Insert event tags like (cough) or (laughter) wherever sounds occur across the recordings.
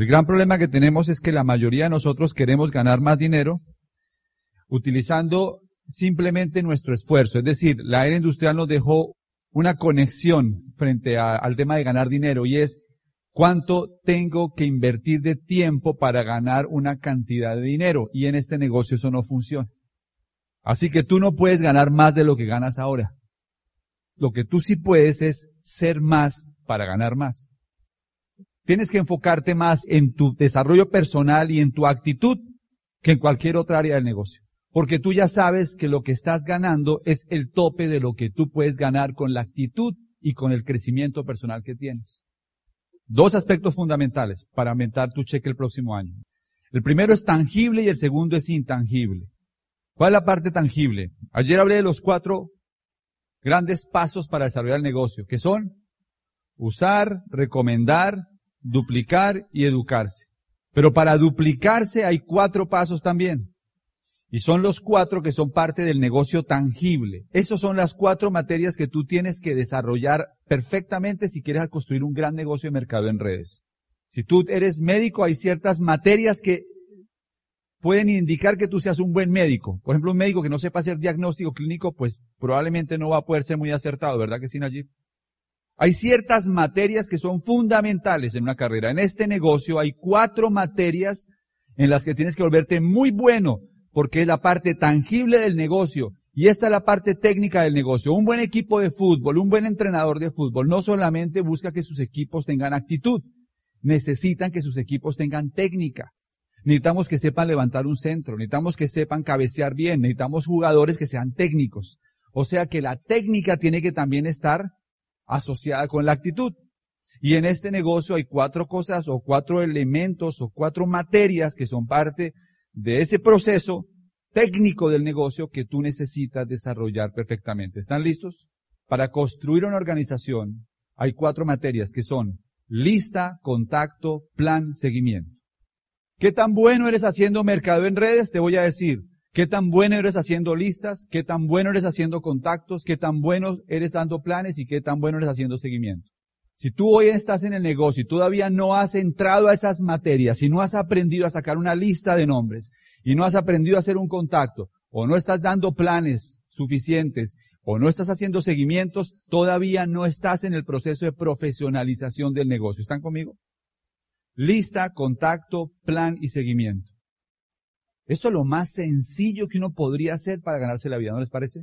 El gran problema que tenemos es que la mayoría de nosotros queremos ganar más dinero utilizando simplemente nuestro esfuerzo. Es decir, la era industrial nos dejó una conexión frente al tema de ganar dinero y es cuánto tengo que invertir de tiempo para ganar una cantidad de dinero. Y en este negocio eso no funciona. Así que tú no puedes ganar más de lo que ganas ahora. Lo que tú sí puedes es ser más para ganar más. Tienes que enfocarte más en tu desarrollo personal y en tu actitud que en cualquier otra área del negocio. Porque tú ya sabes que lo que estás ganando es el tope de lo que tú puedes ganar con la actitud y con el crecimiento personal que tienes. Dos aspectos fundamentales para aumentar tu cheque el próximo año. El primero es tangible y el segundo es intangible. ¿Cuál es la parte tangible? Ayer hablé de los cuatro grandes pasos para desarrollar el negocio, que son usar, recomendar, duplicar y educarse. Pero para duplicarse hay cuatro pasos también. Y son los cuatro que son parte del negocio tangible. Esas son las cuatro materias que tú tienes que desarrollar perfectamente si quieres construir un gran negocio de mercado en redes. Si tú eres médico, hay ciertas materias que pueden indicar que tú seas un buen médico. Por ejemplo, un médico que no sepa hacer diagnóstico clínico, pues probablemente no va a poder ser muy acertado, ¿verdad que sí, allí? Hay ciertas materias que son fundamentales en una carrera. En este negocio hay cuatro materias en las que tienes que volverte muy bueno porque es la parte tangible del negocio y esta es la parte técnica del negocio. Un buen equipo de fútbol, un buen entrenador de fútbol no solamente busca que sus equipos tengan actitud, necesitan que sus equipos tengan técnica. Necesitamos que sepan levantar un centro, necesitamos que sepan cabecear bien, necesitamos jugadores que sean técnicos. O sea que la técnica tiene que también estar asociada con la actitud. Y en este negocio hay cuatro cosas o cuatro elementos o cuatro materias que son parte de ese proceso técnico del negocio que tú necesitas desarrollar perfectamente. ¿Están listos? Para construir una organización hay cuatro materias que son lista, contacto, plan, seguimiento. ¿Qué tan bueno eres haciendo mercado en redes? Te voy a decir. ¿Qué tan bueno eres haciendo listas? ¿Qué tan bueno eres haciendo contactos? ¿Qué tan bueno eres dando planes? ¿Y qué tan bueno eres haciendo seguimiento? Si tú hoy estás en el negocio y todavía no has entrado a esas materias y no has aprendido a sacar una lista de nombres y no has aprendido a hacer un contacto o no estás dando planes suficientes o no estás haciendo seguimientos, todavía no estás en el proceso de profesionalización del negocio. ¿Están conmigo? Lista, contacto, plan y seguimiento. Eso es lo más sencillo que uno podría hacer para ganarse la vida, ¿no les parece?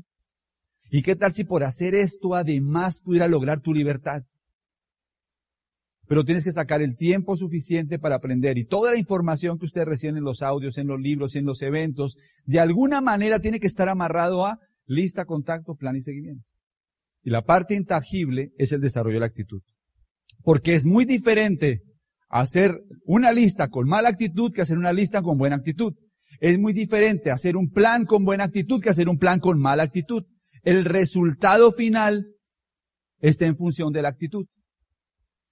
¿Y qué tal si por hacer esto además pudiera lograr tu libertad? pero tienes que sacar el tiempo suficiente para aprender y toda la información que ustedes reciben en los audios, en los libros y en los eventos, de alguna manera tiene que estar amarrado a lista, contacto, plan y seguimiento. Y la parte intangible es el desarrollo de la actitud. Porque es muy diferente hacer una lista con mala actitud que hacer una lista con buena actitud. Es muy diferente hacer un plan con buena actitud que hacer un plan con mala actitud. El resultado final está en función de la actitud.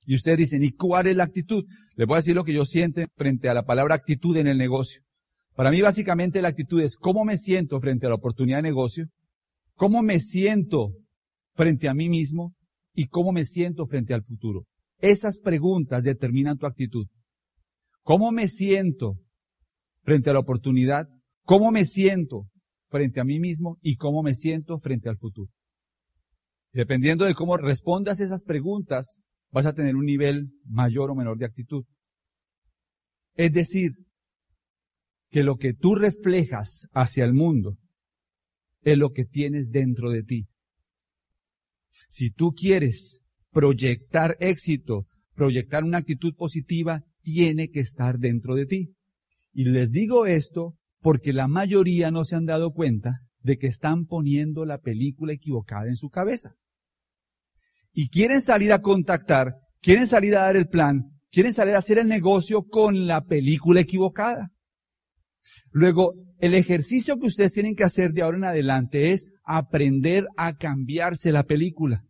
Y ustedes dicen, ¿y cuál es la actitud? Les voy a decir lo que yo siento frente a la palabra actitud en el negocio. Para mí básicamente la actitud es cómo me siento frente a la oportunidad de negocio, cómo me siento frente a mí mismo y cómo me siento frente al futuro. Esas preguntas determinan tu actitud. ¿Cómo me siento frente a la oportunidad? ¿Cómo me siento frente a mí mismo y cómo me siento frente al futuro? Dependiendo de cómo respondas esas preguntas, vas a tener un nivel mayor o menor de actitud. Es decir, que lo que tú reflejas hacia el mundo es lo que tienes dentro de ti. Si tú quieres proyectar éxito, proyectar una actitud positiva, tiene que estar dentro de ti. Y les digo esto porque la mayoría no se han dado cuenta de que están poniendo la película equivocada en su cabeza y quieren salir a contactar, quieren salir a dar el plan, quieren salir a hacer el negocio con la película equivocada. Luego, el ejercicio que ustedes tienen que hacer de ahora en adelante es aprender a cambiarse la película.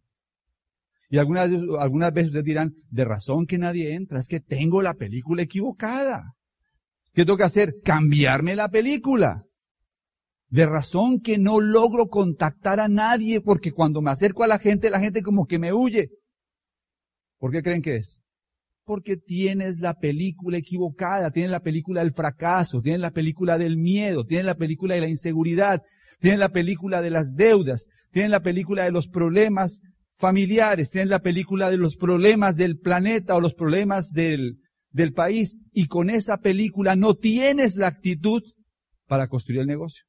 Y algunas, algunas veces ustedes dirán, de razón que nadie entra, es que tengo la película equivocada. ¿Qué tengo que hacer? Cambiarme la película de razón que no logro contactar a nadie porque cuando me acerco a la gente, la gente como que me huye. ¿Por qué creen que es? Porque tienes la película equivocada, tienes la película del fracaso, tienes la película del miedo, tienes la película de la inseguridad, tienes la película de las deudas, tienes la película de los problemas familiares, tienes la película de los problemas del planeta o los problemas del, del país y con esa película no tienes la actitud para construir el negocio.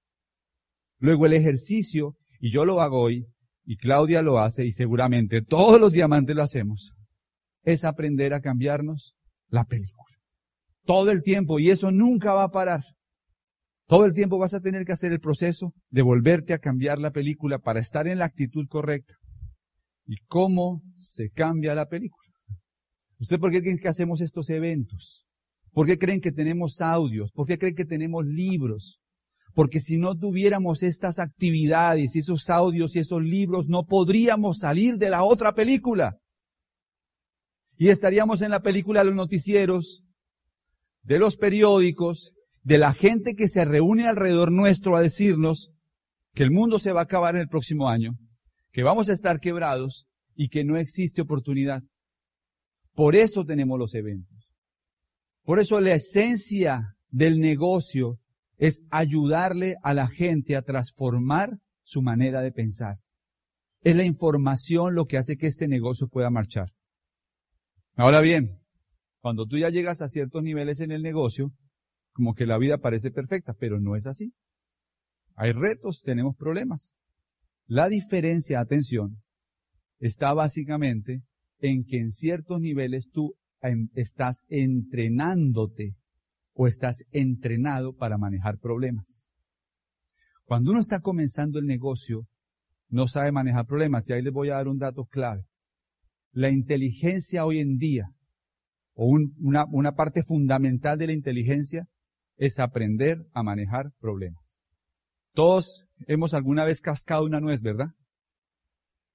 Luego el ejercicio, y yo lo hago hoy, y Claudia lo hace, y seguramente todos los diamantes lo hacemos, es aprender a cambiarnos la película. Todo el tiempo, y eso nunca va a parar. Todo el tiempo vas a tener que hacer el proceso de volverte a cambiar la película para estar en la actitud correcta. ¿Y cómo se cambia la película? ¿Usted por qué creen que hacemos estos eventos? ¿Por qué creen que tenemos audios? ¿Por qué creen que tenemos libros? Porque si no tuviéramos estas actividades y esos audios y esos libros, no podríamos salir de la otra película. Y estaríamos en la película de los noticieros, de los periódicos, de la gente que se reúne alrededor nuestro a decirnos que el mundo se va a acabar en el próximo año, que vamos a estar quebrados y que no existe oportunidad. Por eso tenemos los eventos. Por eso la esencia del negocio es ayudarle a la gente a transformar su manera de pensar. Es la información lo que hace que este negocio pueda marchar. Ahora bien, cuando tú ya llegas a ciertos niveles en el negocio, como que la vida parece perfecta, pero no es así. Hay retos, tenemos problemas. La diferencia, atención, está básicamente en que en ciertos niveles tú em, estás entrenándote o estás entrenado para manejar problemas. Cuando uno está comenzando el negocio, no sabe manejar problemas. Y ahí les voy a dar un dato clave la inteligencia hoy en día, o una, una parte fundamental de la inteligencia, es aprender a manejar problemas. Todos hemos alguna vez cascado una nuez, ¿verdad?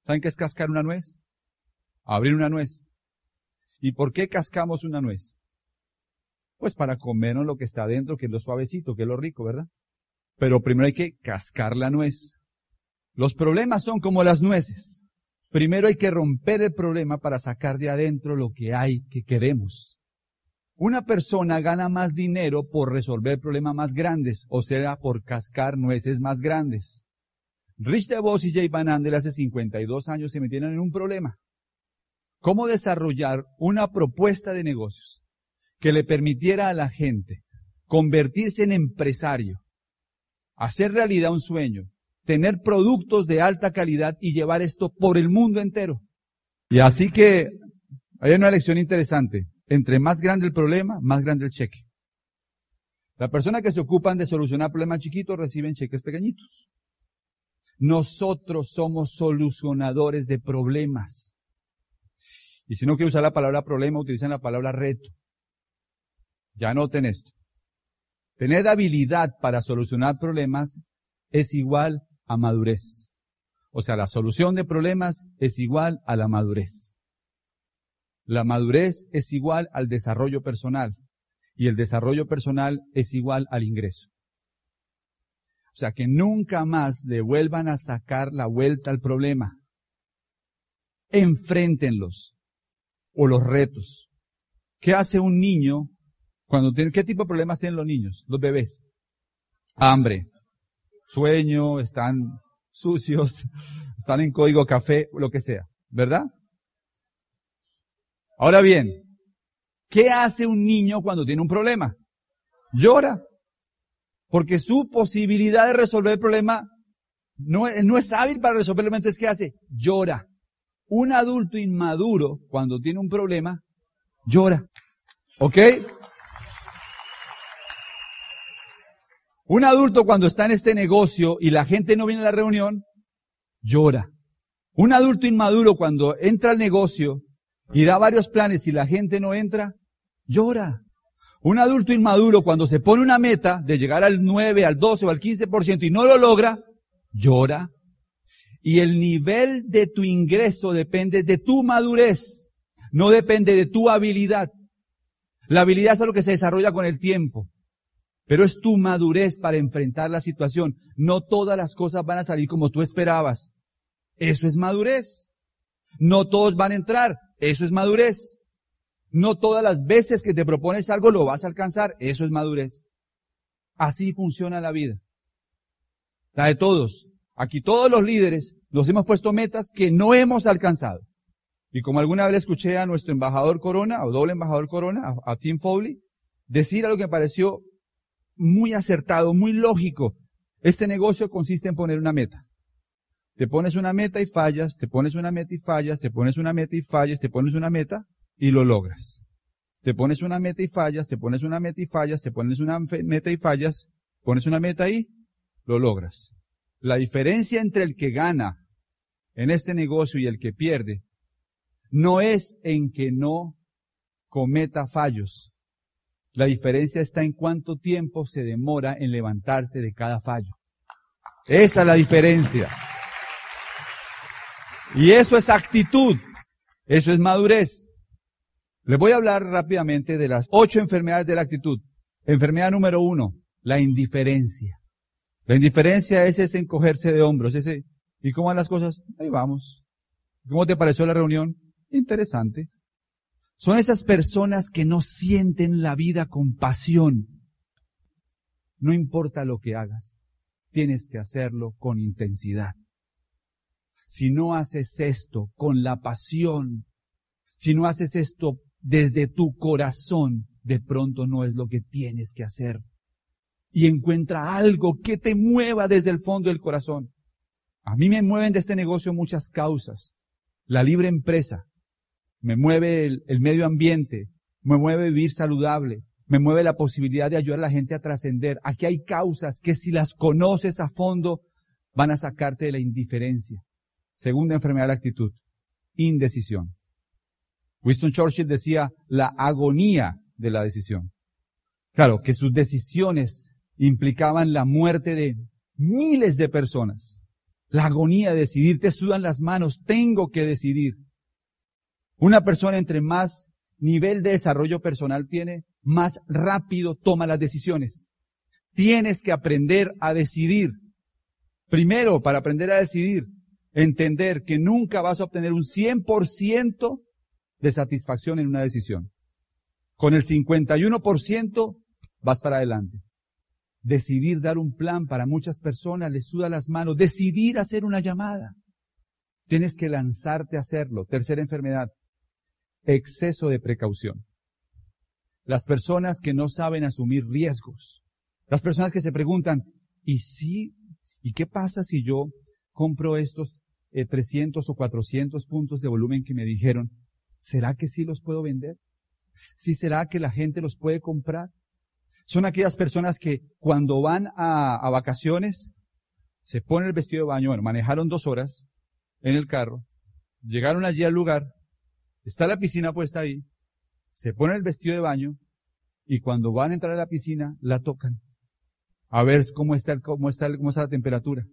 ¿Saben qué es cascar una nuez? Abrir una nuez. ¿Y por qué cascamos una nuez? Pues para comernos lo que está adentro, que es lo suavecito, que es lo rico, ¿verdad? Pero primero hay que cascar la nuez. Los problemas son como las nueces. Primero hay que romper el problema para sacar de adentro lo que hay que queremos. Una persona gana más dinero por resolver problemas más grandes, o sea, por cascar nueces más grandes. Rich DeVos y Jay Van Andel hace 52 años se metieron en un problema. ¿Cómo desarrollar una propuesta de negocios que le permitiera a la gente convertirse en empresario, hacer realidad un sueño, tener productos de alta calidad y llevar esto por el mundo entero. Y así que hay una lección interesante. Entre más grande el problema, más grande el cheque. La persona que se ocupan de solucionar problemas chiquitos reciben cheques pequeñitos. Nosotros somos solucionadores de problemas. Y si no quiero usar la palabra problema, utilizan la palabra reto. Ya noten esto. Tener habilidad para solucionar problemas es igual a madurez. O sea, la solución de problemas es igual a la madurez. La madurez es igual al desarrollo personal y el desarrollo personal es igual al ingreso. O sea, que nunca más le vuelvan a sacar la vuelta al problema. Enfréntenlos o los retos. ¿Qué hace un niño cuando tiene, qué tipo de problemas tienen los niños, los bebés? Hambre, sueño, están sucios, (laughs) están en código café, lo que sea, ¿verdad? Ahora bien, ¿qué hace un niño cuando tiene un problema? Llora. Porque su posibilidad de resolver el problema no, no es hábil para resolverlo, entonces ¿qué hace? Llora. Un adulto inmaduro, cuando tiene un problema, llora. ¿Ok? Un adulto cuando está en este negocio y la gente no viene a la reunión, llora. Un adulto inmaduro cuando entra al negocio y da varios planes y la gente no entra, llora. Un adulto inmaduro cuando se pone una meta de llegar al 9, al 12 o al 15% y no lo logra, llora. Y el nivel de tu ingreso depende de tu madurez, no depende de tu habilidad. La habilidad es algo que se desarrolla con el tiempo. Pero es tu madurez para enfrentar la situación. No todas las cosas van a salir como tú esperabas. Eso es madurez. No todos van a entrar. Eso es madurez. No todas las veces que te propones algo lo vas a alcanzar. Eso es madurez. Así funciona la vida. La de todos. Aquí todos los líderes nos hemos puesto metas que no hemos alcanzado. Y como alguna vez escuché a nuestro embajador Corona, o doble embajador Corona, a, Tim Foley, decir algo que me pareció muy acertado, muy lógico. Este negocio consiste en poner una meta. Te pones una meta y fallas, te pones una meta y fallas, te pones una meta y fallas, te pones una meta y lo logras. Te pones una meta y fallas, te pones una meta y fallas, te pones una meta y fallas, pones una meta y lo logras. La diferencia entre el que gana en este negocio y el que pierde no es en que no cometa fallos. La diferencia está en cuánto tiempo se demora en levantarse de cada fallo. Esa es la diferencia. Y eso es actitud. Eso es madurez. Les voy a hablar rápidamente de las ocho enfermedades de la actitud. Enfermedad número uno, la indiferencia. La indiferencia es ese encogerse de hombros, ese, ¿y cómo van las cosas? Ahí vamos. ¿Cómo te pareció la reunión? Interesante. Son esas personas que no sienten la vida con pasión. No importa lo que hagas, tienes que hacerlo con intensidad. Si no haces esto con la pasión, si no haces esto desde tu corazón, de pronto no es lo que tienes que hacer. Y encuentra algo que te mueva desde el fondo del corazón. A mí me mueven de este negocio muchas causas. La libre empresa, me mueve el, medio ambiente, me mueve vivir saludable, me mueve la posibilidad de ayudar a la gente a trascender. Aquí hay causas que si las conoces a fondo van a sacarte de la indiferencia. Segunda enfermedad de la actitud, indecisión. Winston Churchill decía la agonía de la decisión. Claro, que sus decisiones implicaban la muerte de miles de personas. La agonía de decidir, te sudan las manos, tengo que decidir. Una persona entre más nivel de desarrollo personal tiene, más rápido toma las decisiones. Tienes que aprender a decidir. Primero, para aprender a decidir, entender que nunca vas a obtener un 100% de satisfacción en una decisión. Con el 51% vas para adelante. Decidir dar un plan para muchas personas les suda las manos. Decidir hacer una llamada. Tienes que lanzarte a hacerlo. Tercera enfermedad. Exceso de precaución. Las personas que no saben asumir riesgos. Las personas que se preguntan, ¿y si, y qué pasa si yo compro estos 300 eh, o 400 puntos de volumen que me dijeron? ¿Será que sí los puedo vender? ¿Sí será que la gente los puede comprar? Son aquellas personas que cuando van a, vacaciones, se ponen el vestido de baño, bueno, manejaron dos horas en el carro, llegaron allí al lugar, está la piscina puesta ahí, se ponen el vestido de baño y cuando van a entrar a la piscina la tocan a ver cómo está, cómo está, cómo está la temperatura.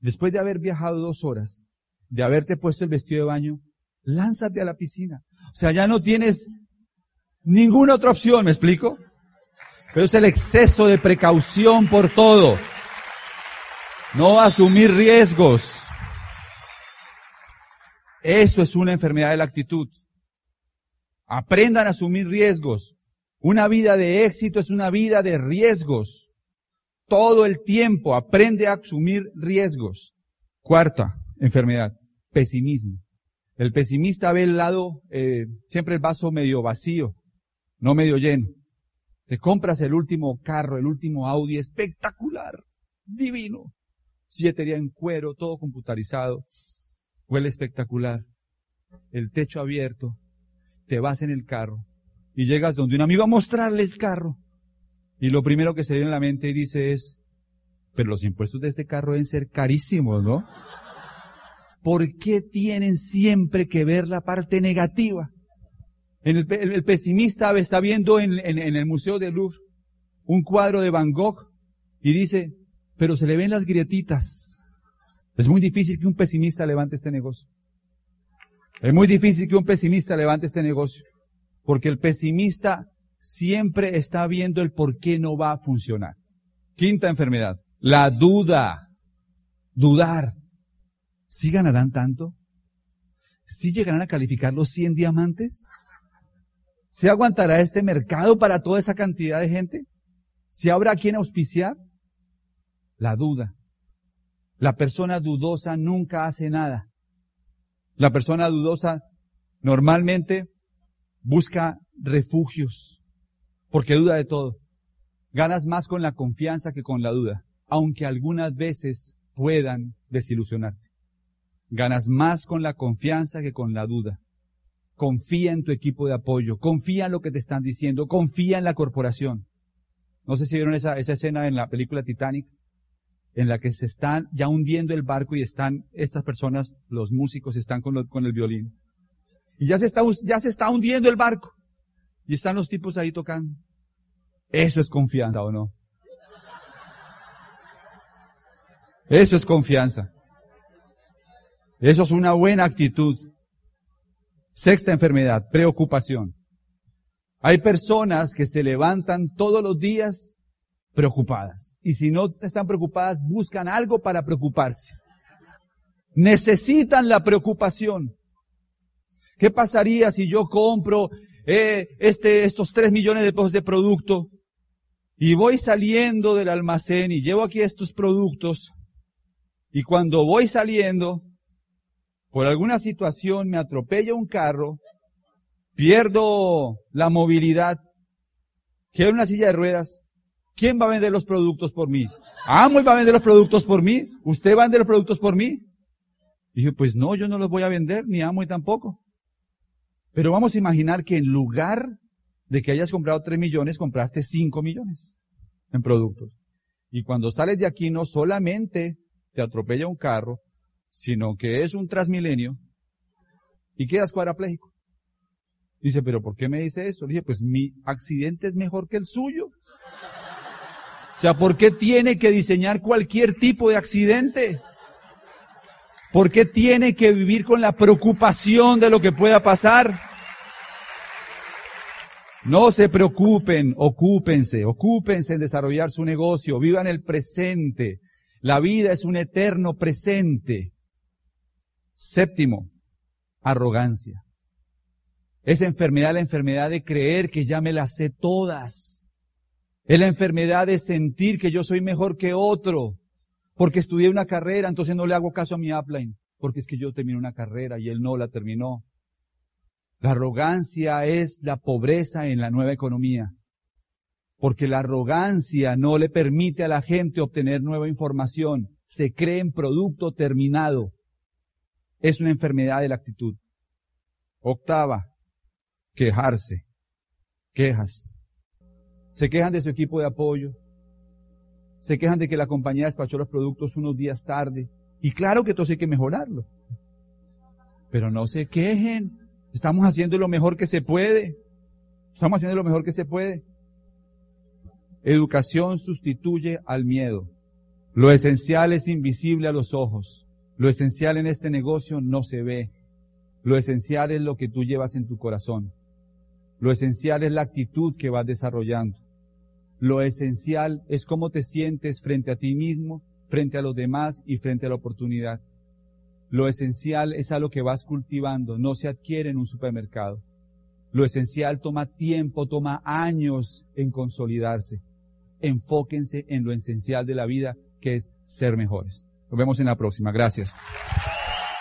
Después de haber viajado dos horas, de haberte puesto el vestido de baño, lánzate a la piscina. O sea, ya no tienes ninguna otra opción, ¿me explico? Pero es el exceso de precaución por todo. No asumir riesgos. Eso es una enfermedad de la actitud. Aprendan a asumir riesgos. Una vida de éxito es una vida de riesgos. Todo el tiempo aprende a asumir riesgos. Cuarta enfermedad, pesimismo. El pesimista ve el lado, eh, siempre el vaso medio vacío, no medio lleno. Te compras el último carro, el último Audi, espectacular, divino. Siete en cuero, todo computarizado. Huele espectacular. El techo abierto. Te vas en el carro y llegas donde un amigo a mostrarle el carro. Y lo primero que se viene en la mente y dice es, pero los impuestos de este carro deben ser carísimos, ¿no? ¿por qué tienen siempre que ver la parte negativa? El, pesimista está viendo en, el Museo de Louvre un cuadro de Van Gogh y dice, pero se le ven las grietitas. Es muy difícil que un pesimista levante este negocio. Es muy difícil que un pesimista levante este negocio. Porque el pesimista siempre está viendo el por qué no va a funcionar. Quinta enfermedad, la duda. Dudar. ¿Sí ganarán tanto? ¿Sí llegarán a calificar los 100 diamantes? ¿Se aguantará este mercado para toda esa cantidad de gente? ¿Se habrá quien auspiciar? La duda. La persona dudosa nunca hace nada. La persona dudosa normalmente busca refugios porque duda de todo. Ganas más con la confianza que con la duda, aunque algunas veces puedan desilusionarte. Ganas más con la confianza que con la duda. Confía en tu equipo de apoyo, confía en lo que te están diciendo, confía en la corporación. No sé si vieron esa, esa escena en la película Titanic, en la que se están ya hundiendo el barco y están estas personas, los músicos, están con, con el violín. Y ya se, está, ya se está hundiendo el barco. Y están los tipos ahí tocando. Eso es confianza, ¿o no? Eso es confianza. Eso es una buena actitud. Sexta enfermedad, preocupación. Hay personas que se levantan todos los días preocupadas. Y si no están preocupadas, buscan algo para preocuparse. Necesitan la preocupación. ¿Qué pasaría si yo compro eh, este, estos tres millones de pesos de producto y voy saliendo del almacén y llevo aquí estos productos y cuando voy saliendo, por alguna situación me atropella un carro, pierdo la movilidad, quiero una silla de ruedas, ¿quién va a vender los productos por mí? ¿Amo y va a vender los productos por mí? ¿Usted va a vender los productos por mí? Y pues no, yo no los voy a vender, ni amo y tampoco. Pero vamos a imaginar que en lugar de que hayas comprado 3 millones, compraste 5 millones en productos. Y cuando sales de aquí no solamente te atropella un carro, sino que es un transmilenio y quedas cuadrapléjico. Dice, pero ¿por qué me dice eso? Dije, pues mi accidente es mejor que el suyo. O sea, ¿por qué tiene que diseñar cualquier tipo de accidente? ¿Por qué tiene que vivir con la preocupación de lo que pueda pasar? No se preocupen, ocúpense, ocúpense en desarrollar su negocio, vivan el presente. La vida es un eterno presente. Séptimo, arrogancia. Es enfermedad la enfermedad de creer que ya me las sé todas. Es la enfermedad de sentir que yo soy mejor que otro porque estudié una carrera, entonces no le hago caso a mi upline, porque es que yo terminé una carrera y él no la terminó. La arrogancia es la pobreza en la nueva economía, porque la arrogancia no le permite a la gente obtener nueva información, se cree en producto terminado. Es una enfermedad de la actitud. Octava, quejarse. Quejas. Se quejan de su equipo de apoyo, se quejan de que la compañía despachó los productos unos días tarde. Y claro que todo hay que mejorarlo. Pero no se quejen. Estamos haciendo lo mejor que se puede. Estamos haciendo lo mejor que se puede. Educación sustituye al miedo. Lo esencial es invisible a los ojos. Lo esencial en este negocio no se ve. Lo esencial es lo que tú llevas en tu corazón. Lo esencial es la actitud que vas desarrollando. Lo esencial es cómo te sientes frente a ti mismo, frente a los demás y frente a la oportunidad. Lo esencial es a lo que vas cultivando, no se adquiere en un supermercado. Lo esencial toma tiempo, toma años en consolidarse. Enfóquense en lo esencial de la vida, que es ser mejores. Nos vemos en la próxima. Gracias.